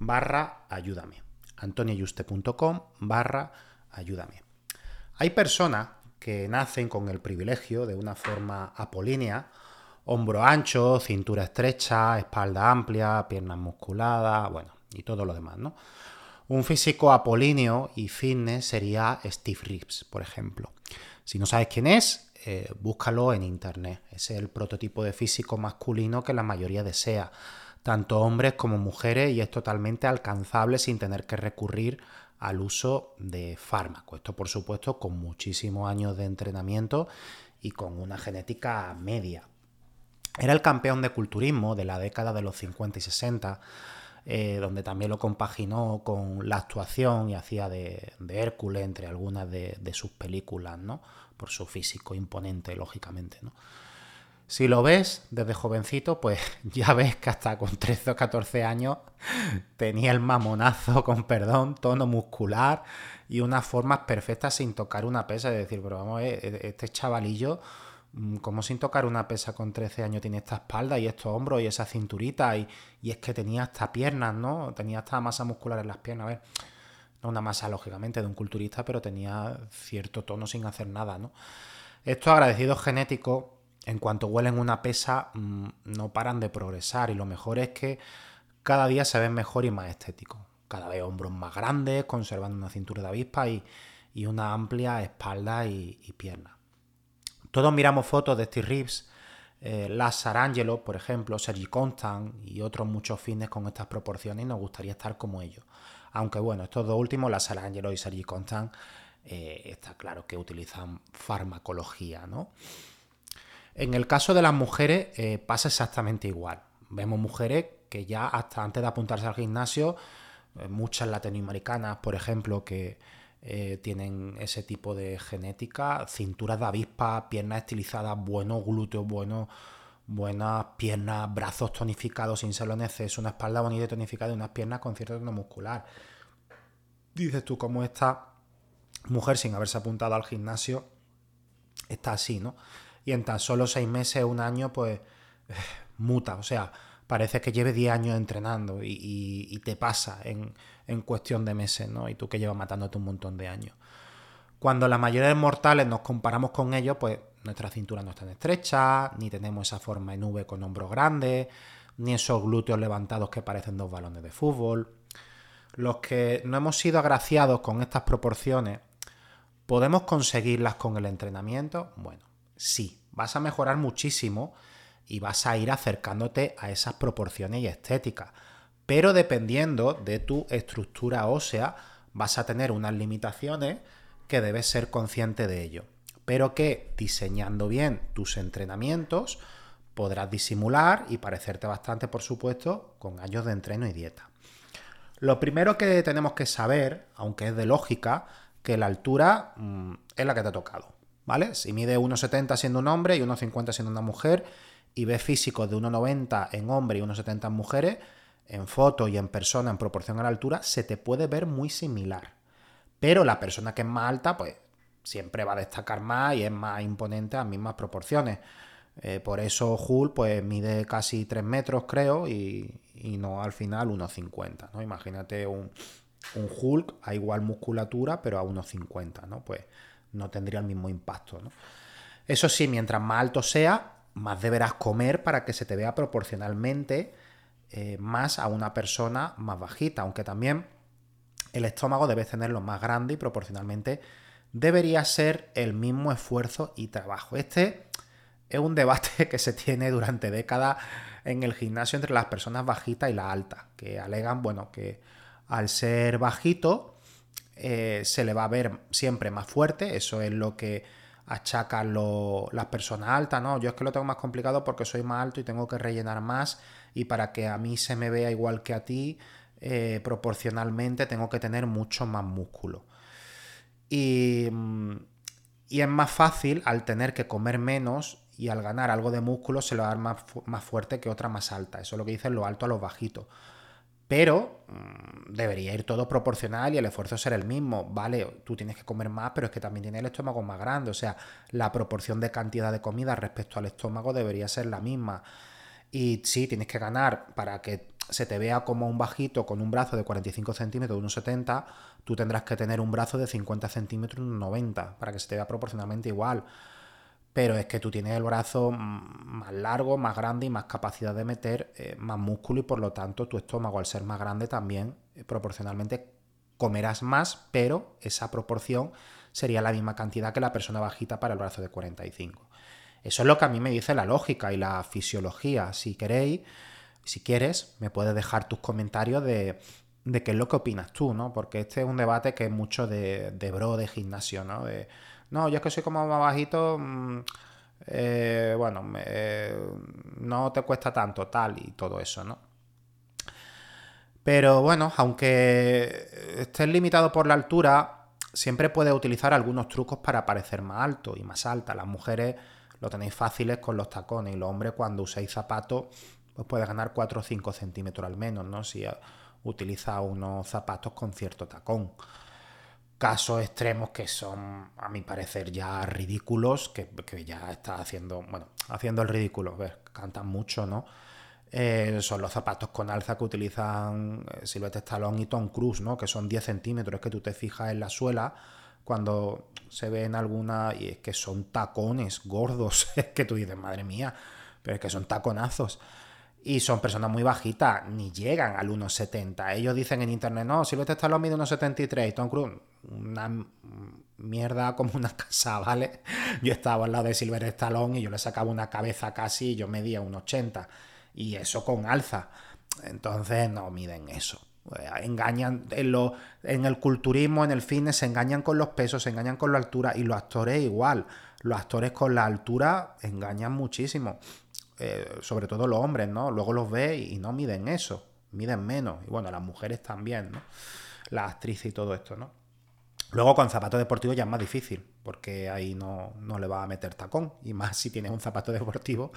barra ayúdame. antonioyuste.com barra ayúdame. Hay personas que nacen con el privilegio de una forma apolínea, hombro ancho, cintura estrecha, espalda amplia, piernas musculadas, bueno, y todo lo demás, ¿no? Un físico apolíneo y fitness sería Steve Reeves, por ejemplo. Si no sabes quién es, eh, búscalo en internet. Es el prototipo de físico masculino que la mayoría desea tanto hombres como mujeres, y es totalmente alcanzable sin tener que recurrir al uso de fármacos. Esto, por supuesto, con muchísimos años de entrenamiento y con una genética media. Era el campeón de culturismo de la década de los 50 y 60, eh, donde también lo compaginó con la actuación y hacía de, Hércules entre algunas de, de, sus películas, ¿no? Por su físico imponente, lógicamente, ¿no? Si lo ves desde jovencito, pues ya ves que hasta con 13 o 14 años tenía el mamonazo, con perdón, tono muscular y unas formas perfectas sin tocar una pesa. Es decir, pero vamos a ver, e-, este chavalillo, mm, como sin tocar una pesa con 13 años tiene esta espalda y estos hombros y esa cinturita? Y, y es que tenía hasta piernas, ¿no? Tenía hasta masa muscular en las piernas. A ver, no una masa, lógicamente, de un culturista, pero tenía cierto tono sin hacer nada, ¿no? Estos agradecidos genéticos en cuanto huelen una pesa, mm, no paran de progresar y lo mejor es que cada día se ven mejor y más estéticos. Cada vez hombros más grandes, conservando una cintura de avispa y, una amplia espalda y, pierna. Todos miramos fotos de Steve Reeves, eh, Lazar Angelo, por ejemplo, Sergi Constant y otros muchos fines con estas proporciones y nos gustaría estar como ellos. Aunque bueno, estos dos últimos, Lazar Angelo y Sergi Constant, eh, está claro que utilizan farmacología, ¿no? En el caso de las mujeres eh, pasa exactamente igual. Vemos mujeres que ya hasta antes de apuntarse al gimnasio, eh, muchas latinoamericanas, por ejemplo, que eh, tienen ese tipo de genética, cinturas de avispa, piernas estilizadas, buenos glúteos, buenos, buenas piernas, brazos tonificados sin serlo en una espalda bonita y tonificada y unas piernas con cierto tono muscular. Dices tú cómo esta mujer sin haberse apuntado al gimnasio está así, ¿no? Y en tan solo seis meses, un año, pues muta. O sea, parece que lleve 10 años entrenando y, te pasa en, cuestión de meses, ¿no? Y tú que llevas matándote un montón de años. Cuando la mayoría de mortales nos comparamos con ellos, pues nuestra cintura no es tan estrecha, ni tenemos esa forma en V con hombros grandes, ni esos glúteos levantados que parecen dos balones de fútbol. Los que no hemos sido agraciados con estas proporciones, ¿podemos conseguirlas con el entrenamiento? Bueno, sí, vas a mejorar muchísimo y vas a ir acercándote a esas proporciones y estéticas. Pero dependiendo de tu estructura ósea, vas a tener unas limitaciones que debes ser consciente de ello. Pero que diseñando bien tus entrenamientos podrás disimular y parecerte bastante, por supuesto, con años de entreno y dieta. Lo primero que tenemos que saber, aunque es de lógica, que la altura mm, es la que te ha tocado. ¿Vale? Si mide 1,70 siendo un hombre y 1,50 siendo una mujer y ve físicos de 1,90 en hombre y 1,70 en mujeres, en foto y en persona en proporción a la altura se te puede ver muy similar. Pero la persona que es más alta, pues siempre va a destacar más y es más imponente a mismas proporciones. Eh, por eso Hulk pues mide casi 3 metros, creo, y, no al final 1,50. ¿no? Imagínate un, un, Hulk a igual musculatura, pero a 1,50, ¿no? Pues no tendría el mismo impacto. ¿no? Eso sí, mientras más alto sea, más deberás comer para que se te vea proporcionalmente eh, más a una persona más bajita, aunque también el estómago debe tenerlo más grande y proporcionalmente debería ser el mismo esfuerzo y trabajo. Este es un debate que se tiene durante décadas en el gimnasio entre las personas bajitas y las altas, que alegan, bueno, que al ser bajito eh, se le va a ver siempre más fuerte, eso es lo que achacan las personas altas, ¿no? Yo es que lo tengo más complicado porque soy más alto y tengo que rellenar más y para que a mí se me vea igual que a ti, eh, proporcionalmente tengo que tener mucho más músculo. Y, y, es más fácil al tener que comer menos y al ganar algo de músculo se lo va a dar más, más fuerte que otra más alta. Eso es lo que dicen lo alto a los bajitos. Pero mm, debería ir todo proporcional y el esfuerzo ser el mismo. Vale, tú tienes que comer más, pero es que también tiene el estómago más grande. O sea, la proporción de cantidad de comida respecto al estómago debería ser la misma. Y sí, tienes que ganar para que se te vea como un bajito con un brazo de 45 centímetros, de unos 70, tú tendrás que tener un brazo de 50 centímetros, unos 90, para que se te vea proporcionalmente igual pero es que tú tienes el brazo más largo, más grande y más capacidad de meter eh, más músculo y por lo tanto tu estómago al ser más grande también eh, proporcionalmente comerás más, pero esa proporción sería la misma cantidad que la persona bajita para el brazo de 45. Eso es lo que a mí me dice la lógica y la fisiología. Si queréis, si quieres, me puedes dejar tus comentarios de, qué es lo que opinas tú, ¿no? Porque este es un debate que es mucho de, de bro, de gimnasio, ¿no? De, no, yo es que soy como más bajito, mm, eh, bueno, no te cuesta tanto, tal y todo eso, ¿no? Pero bueno, aunque estés limitado por la altura, siempre puedes utilizar algunos trucos para parecer más alto y más alta. Las mujeres lo tenéis fáciles con los tacones y los hombres cuando usáis zapatos, pues puedes ganar 4 o 5 centímetros al menos, ¿no? Si utilizas unos zapatos con cierto tacón casos extremos que son, a mi parecer, ya ridículos, que, ya está haciendo, bueno, haciendo el ridículo, ver, cantan mucho, ¿no? Eh, son los zapatos con alza que utilizan eh, Silvestre Stallone y Tom Cruise, ¿no? Que son 10 centímetros, que tú te fijas en la suela cuando se ven alguna y es que son tacones gordos, es que tú dices, madre mía, pero es que son taconazos y son personas muy bajitas, ni llegan al 1,70. Ellos dicen en internet, no, Silvestre Stallone mide 1,73 y Tom Cruise, una mierda como una casa, ¿vale? Yo estaba al lado de Silvestre Stallone y yo le sacaba una cabeza casi y yo medía 1,80 y eso con alza. Entonces no miden eso. Engañan en, lo, en el culturismo, en el fitness, se engañan con los pesos, se engañan con la altura y los actores igual. Los actores con la altura engañan muchísimo. Eh, sobre todo los hombres, ¿no? Luego los ve y no miden eso, miden menos. Y bueno, las mujeres también, ¿no? Las actrices y todo esto, ¿no? Luego con zapatos deportivos ya es más difícil, porque ahí no, le va a meter tacón. Y más si tienes un zapato deportivo,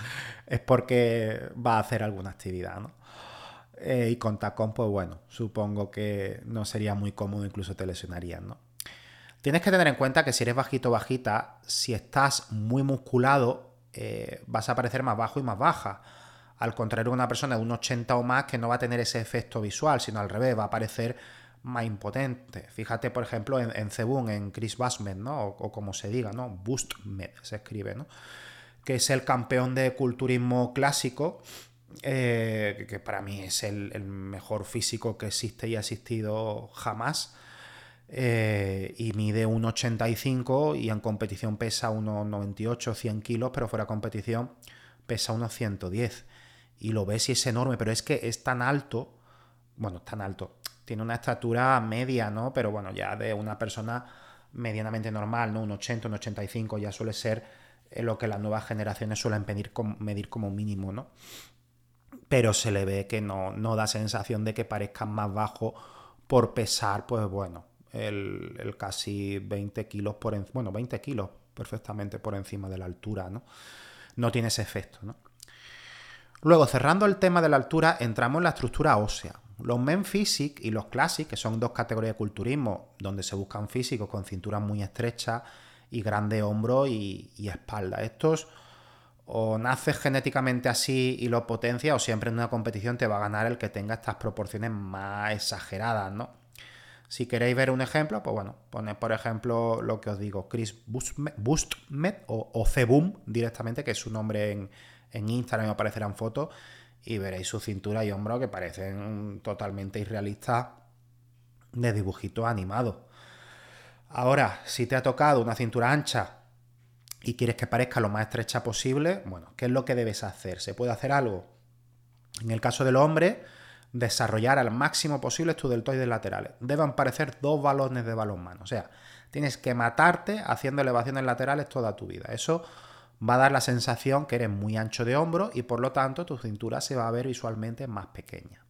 es porque va a hacer alguna actividad, ¿no? Eh, y con tacón, pues bueno, supongo que no sería muy cómodo, incluso te lesionarías, ¿no? Tienes que tener en cuenta que si eres bajito bajita, si estás muy musculado, eh, vas a parecer más bajo y más baja. Al contrario una persona de un 80 o más que no va a tener ese efecto visual, sino al revés, va a parecer más impotente. Fíjate, por ejemplo, en, en Cebun, en Chris Basmet, ¿no? O, como se diga, ¿no? Boostmed se escribe, ¿no? Que es el campeón de culturismo clásico, eh, que para mí es el, el, mejor físico que existe y ha existido jamás. Eh, y mide 1,85 y en competición pesa unos 98, 100 kilos, pero fuera de competición pesa unos 110. Y lo ves y es enorme, pero es que es tan alto, bueno, es tan alto, tiene una estatura media, ¿no? Pero bueno, ya de una persona medianamente normal, ¿no? Un 80, un 85 ya suele ser eh, lo que las nuevas generaciones suelen medir como, medir como mínimo, ¿no? Pero se le ve que no, no da sensación de que parezca más bajo por pesar, pues bueno, el, casi 20 kilos por encima, bueno, 20 kilos perfectamente por encima de la altura, ¿no? No tiene ese efecto, ¿no? Luego, cerrando el tema de la altura, entramos en la estructura ósea. Los Men Physique y los Classic, que son dos categorías de culturismo donde se buscan físicos con cinturas muy estrechas y grandes hombros y, y espalda. Estos o naces genéticamente así y lo potencia o siempre en una competición te va a ganar el que tenga estas proporciones más exageradas, ¿no? Si queréis ver un ejemplo, pues bueno, poned por ejemplo lo que os digo, Chris Bustmed o, o Ceboom directamente, que es su nombre en, en Instagram, aparecerán fotos y veréis su cintura y hombro que parecen totalmente irrealistas de dibujito animado. Ahora, si te ha tocado una cintura ancha y quieres que parezca lo más estrecha posible, bueno, ¿qué es lo que debes hacer? ¿Se puede hacer algo? En el caso del hombre, desarrollar al máximo posible tus deltoides laterales. Deben parecer dos balones de balonmano. O sea, tienes que matarte haciendo elevaciones laterales toda tu vida. Eso va a dar la sensación que eres muy ancho de hombro y por lo tanto tu cintura se va a ver visualmente más pequeña.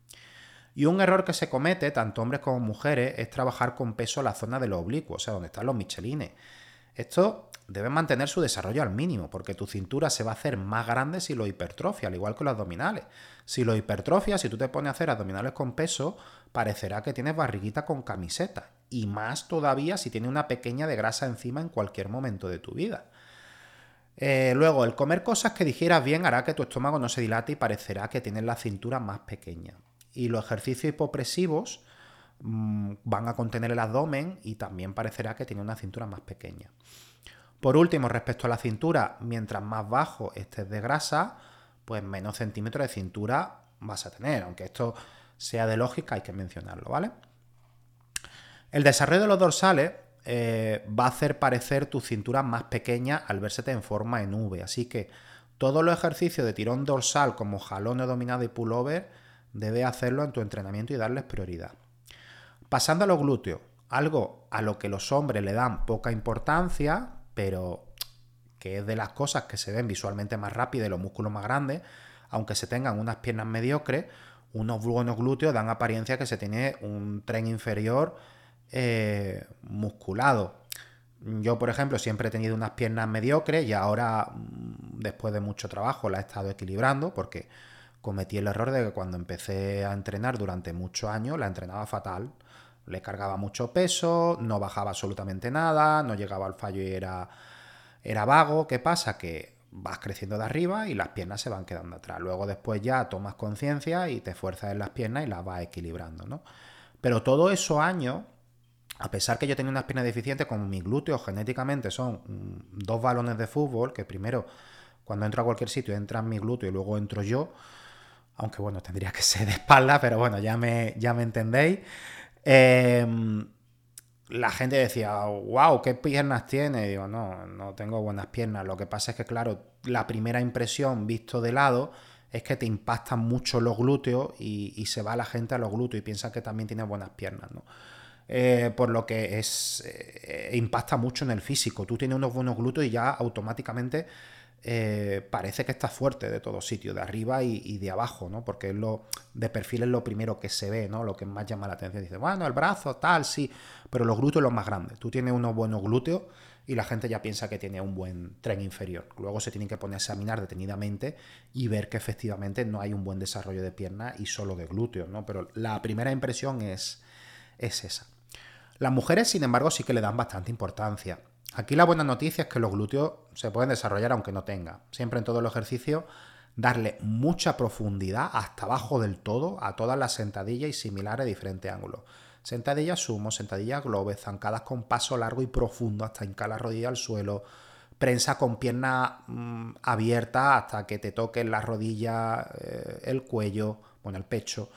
Y un error que se comete, tanto hombres como mujeres, es trabajar con peso la zona de los oblicuos, o sea, donde están los michelines. Esto debe mantener su desarrollo al mínimo, porque tu cintura se va a hacer más grande si lo hipertrofia, al igual que los abdominales. Si lo hipertrofia, si tú te pones a hacer abdominales con peso, parecerá que tienes barriguita con camiseta. Y más todavía si tiene una pequeña de grasa encima en cualquier momento de tu vida. Eh, luego, el comer cosas que digieras bien hará que tu estómago no se dilate y parecerá que tienes la cintura más pequeña. Y los ejercicios hipopresivos mm, van a contener el abdomen y también parecerá que tiene una cintura más pequeña. Por último, respecto a la cintura, mientras más bajo estés de grasa, pues menos centímetros de cintura vas a tener. Aunque esto sea de lógica, hay que mencionarlo, ¿vale? El desarrollo de los dorsales eh, va a hacer parecer tu cintura más pequeña al versete en forma en V. Así que todos los ejercicios de tirón dorsal como jalón dominado y pullover debe hacerlo en tu entrenamiento y darles prioridad. Pasando a los glúteos, algo a lo que los hombres le dan poca importancia, pero que es de las cosas que se ven visualmente más rápidas y los músculos más grandes, aunque se tengan unas piernas mediocres, unos buenos glúteos dan apariencia que se tiene un tren inferior eh, musculado. Yo, por ejemplo, siempre he tenido unas piernas mediocres y ahora, mm, después de mucho trabajo, la he estado equilibrando porque cometí el error de que cuando empecé a entrenar durante muchos años, la entrenaba fatal. Le cargaba mucho peso, no bajaba absolutamente nada, no llegaba al fallo y era, era vago. ¿Qué pasa? Que vas creciendo de arriba y las piernas se van quedando atrás. Luego después ya tomas conciencia y te fuerzas en las piernas y las vas equilibrando, ¿no? Pero todos esos años a pesar que yo tenía unas piernas deficientes, como mis glúteos genéticamente son dos balones de fútbol, que primero cuando entro a cualquier sitio entran mis glúteos y luego entro yo, aunque bueno, tendría que ser de espalda, pero bueno, ya me, ya me entendéis. Em, la gente decía, wow, ¿qué piernas tiene? digo, no, no tengo buenas piernas. Lo que pasa es que, claro, la primera impresión visto de lado es que te impactan mucho los glúteos y, y se va la gente a los glúteos y piensa que también tiene buenas piernas, ¿no? Eh, por lo que es eh, impacta mucho en el físico. Tú tienes unos buenos glúteos y ya automáticamente eh, parece que estás fuerte de todos sitios, de arriba y, de abajo, ¿no? Porque lo, de perfil es lo primero que se ve, ¿no? Lo que más llama la atención. Dice, bueno, el brazo, tal, sí, pero los glúteos los más grandes. Tú tienes unos buenos glúteos y la gente ya piensa que tiene un buen tren inferior. Luego se tienen que poner a examinar detenidamente y ver que efectivamente no hay un buen desarrollo de pierna y solo de glúteos, ¿no? Pero la primera impresión es, es esa. Las mujeres, sin embargo, sí que le dan bastante importancia. Aquí la buena noticia es que los glúteos se pueden desarrollar aunque no tenga. Siempre en todo el ejercicio darle mucha profundidad hasta abajo del todo a todas las sentadillas y similares a diferentes ángulos. Sentadillas sumo, sentadillas globe, zancadas con paso largo y profundo hasta hincar la rodilla al suelo, prensa con pierna mm, abierta hasta que te toquen la rodilla, eh, el cuello, bueno, el pecho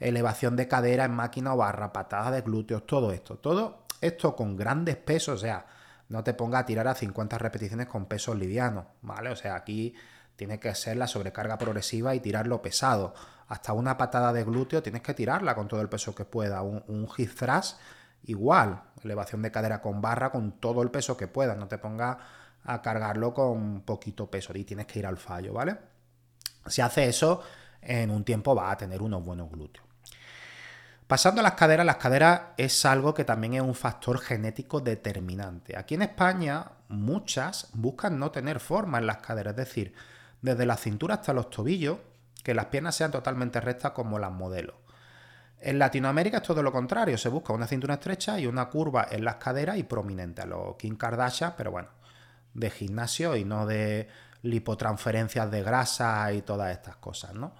elevación de cadera en máquina o barra, patadas de glúteos, todo esto. Todo esto con grandes pesos, o sea, no te ponga a tirar a 50 repeticiones con pesos livianos, ¿vale? O sea, aquí tiene que ser la sobrecarga progresiva y tirarlo pesado. Hasta una patada de glúteo tienes que tirarla con todo el peso que pueda. Un, un hip thrust igual, elevación de cadera con barra con todo el peso que puedas. No te ponga a cargarlo con poquito peso y tienes que ir al fallo, ¿vale? Si hace eso, en un tiempo va a tener unos buenos glúteos. Pasando a las caderas, las caderas es algo que también es un factor genético determinante. Aquí en España muchas buscan no tener forma en las caderas, es decir, desde la cintura hasta los tobillos, que las piernas sean totalmente rectas como las modelos. En Latinoamérica es todo lo contrario, se busca una cintura estrecha y una curva en las caderas y prominente, a los Kim Kardashian, pero bueno, de gimnasio y no de lipotransferencias de grasa y todas estas cosas, ¿no?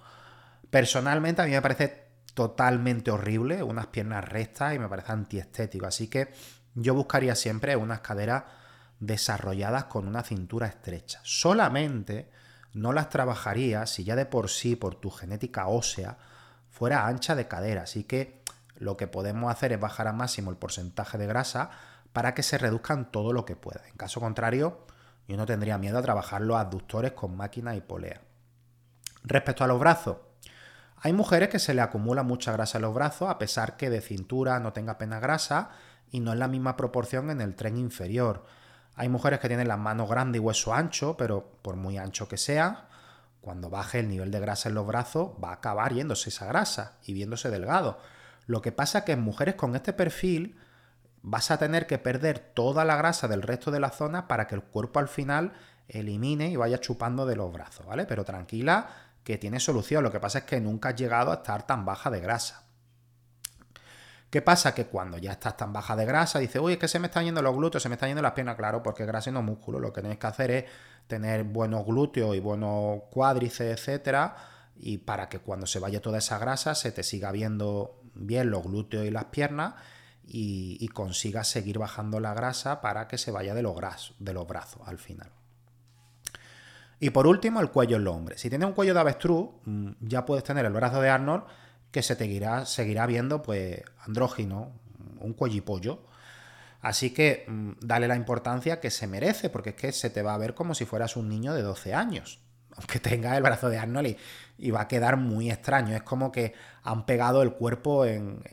Personalmente a mí me parece totalmente horrible unas piernas rectas y me parece antiestético, así que yo buscaría siempre unas caderas desarrolladas con una cintura estrecha. Solamente no las trabajaría si ya de por sí, por tu genética ósea, fuera ancha de cadera. Así que lo que podemos hacer es bajar a máximo el porcentaje de grasa para que se reduzcan todo lo que pueda. En caso contrario, yo no tendría miedo a trabajar los abductores con máquina y polea. Respecto a los brazos, hay mujeres que se le acumula mucha grasa en los brazos a pesar que de cintura no tenga apenas grasa y no es la misma proporción en el tren inferior. Hay mujeres que tienen las manos grandes y hueso ancho, pero por muy ancho que sea, cuando baje el nivel de grasa en los brazos va a acabar yéndose esa grasa y viéndose delgado. Lo que pasa es que en mujeres con este perfil vas a tener que perder toda la grasa del resto de la zona para que el cuerpo al final elimine y vaya chupando de los brazos, ¿vale? Pero tranquila que tiene solución. Lo que pasa es que nunca has llegado a estar tan baja de grasa. ¿Qué pasa? Que cuando ya estás tan baja de grasa, dices, uy, es que se me están yendo los glúteos, se me están yendo las piernas, claro, porque grasa y no músculo. Lo que tienes que hacer es tener buenos glúteos y buenos cuádriceps, etcétera, y para que cuando se vaya toda esa grasa se te siga viendo bien los glúteos y las piernas y, consigas seguir bajando la grasa para que se vaya de los, de los brazos al final. Y por último, el cuello en los hombres. Si tienes un cuello de avestruz, mm, ya puedes tener el brazo de Arnold que se te seguirá, viendo pues andrógino, un cuellipollo. Así que mm, dale la importancia que se merece, porque es que se te va a ver como si fueras un niño de 12 años, aunque tenga el brazo de Arnold y, va a quedar muy extraño. Es como que han pegado el cuerpo en,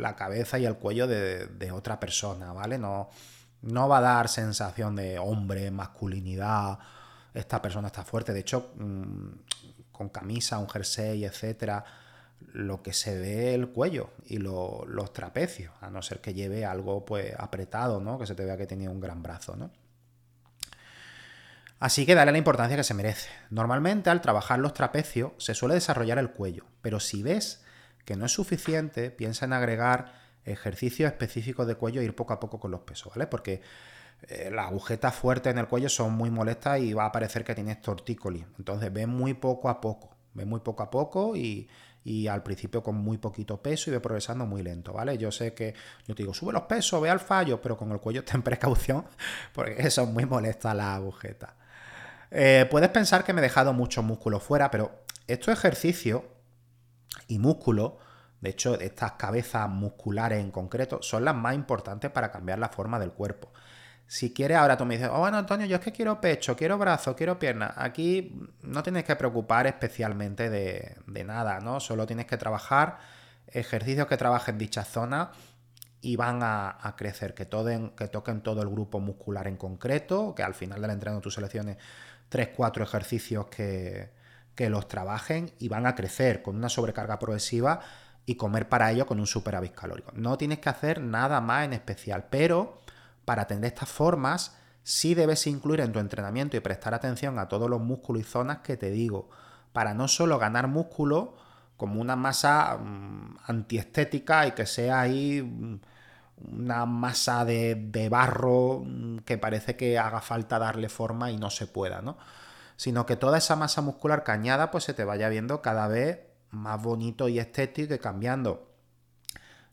la cabeza y el cuello de, otra persona, ¿vale? No, no va a dar sensación de hombre, masculinidad, esta persona está fuerte. De hecho, mm, con camisa, un jersey, etcétera lo que se ve el cuello y los trapecios, a no ser que lleve algo pues apretado, ¿no? Que se te vea que tenía un gran brazo, ¿no? Así que dale la importancia que se merece. Normalmente al trabajar los trapecios se suele desarrollar el cuello, pero si ves que no es suficiente, piensa en agregar ejercicios específicos de cuello e ir poco a poco con los pesos, ¿vale? Porque eh, las agujetas fuertes en el cuello son muy molestas y va a parecer que tienes tortícolis. Entonces ve muy poco a poco, ve muy poco a poco y, y al principio con muy poquito peso y ve progresando muy lento, ¿vale? Yo sé que yo te digo, sube los pesos, ve al fallo, pero con el cuello ten precaución porque son muy molestas las agujetas. Eh, puedes pensar que me he dejado mucho músculo fuera, pero estos ejercicios y músculo, de hecho, estas cabezas musculares en concreto, son las más importantes para cambiar la forma del cuerpo. Si quieres, ahora tú me dices, oh, bueno, Antonio, yo es que quiero pecho, quiero brazo, quiero pierna. Aquí no tienes que preocupar especialmente de, nada, ¿no? Solo tienes que trabajar ejercicios que trabajen dicha zona y van a, crecer, que, que toquen todo el grupo muscular en concreto, que al final del entrenamiento tú selecciones 3-4 ejercicios que, que los trabajen y van a crecer con una sobrecarga progresiva y comer para ello con un superávit calórico. No tienes que hacer nada más en especial, pero para tener estas formas, sí debes incluir en tu entrenamiento y prestar atención a todos los músculos y zonas que te digo, para no solo ganar músculo como una masa mm, antiestética y que sea ahí mm, una masa de, de, barro mm, que parece que haga falta darle forma y no se pueda, ¿no? Sino que toda esa masa muscular cañada pues se te vaya viendo cada vez más bonito y estético y cambiando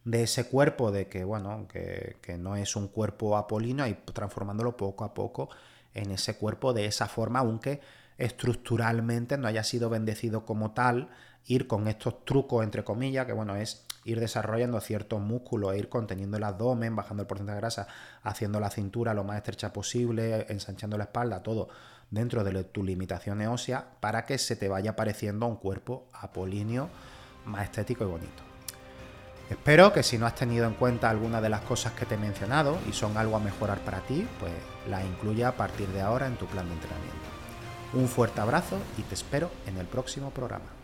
de ese cuerpo, de que, bueno, que, no es un cuerpo apolíneo, y transformándolo poco a poco en ese cuerpo de esa forma, aunque estructuralmente no haya sido bendecido como tal, ir con estos trucos, entre comillas, que bueno, es ir desarrollando ciertos músculos, e ir conteniendo el abdomen, bajando el porcentaje de grasa, haciendo la cintura lo más estrecha posible, ensanchando la espalda, todo dentro de tus limitaciones óseas, para que se te vaya pareciendo a un cuerpo apolíneo más estético y bonito. Espero que si no has tenido en cuenta alguna de las cosas que te he mencionado y son algo a mejorar para ti, pues las incluya a partir de ahora en tu plan de entrenamiento. Un fuerte abrazo y te espero en el próximo programa.